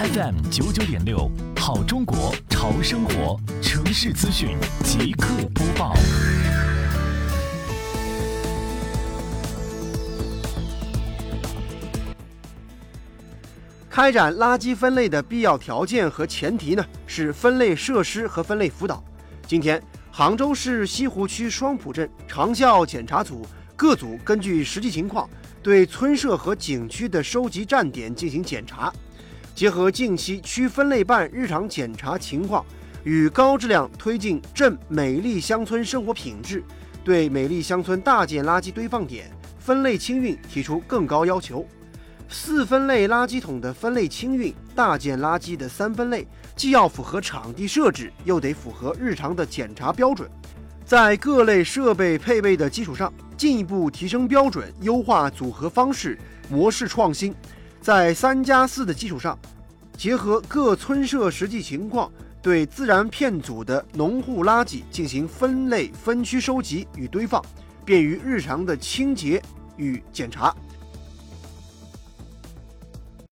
FM 九九点六，好中国潮生活城市资讯即刻播报。开展垃圾分类的必要条件和前提呢，是分类设施和分类辅导。今天，杭州市西湖区双浦镇长效检查组各组根据实际情况，对村社和景区的收集站点进行检查，结合近期区分类办日常检查情况，与高质量推进镇美丽乡村生活品质，对美丽乡村大件垃圾堆放点分类清运提出更高要求。四分类垃圾桶的分类清运，大件垃圾的三分类，既要符合场地设置，又得符合日常的检查标准。在各类设备配备的基础上，进一步提升标准，优化组合方式，模式创新。在三加四的基础上，结合各村社实际情况，对自然片组的农户垃圾进行分类分区收集与堆放，便于日常的清洁与检查。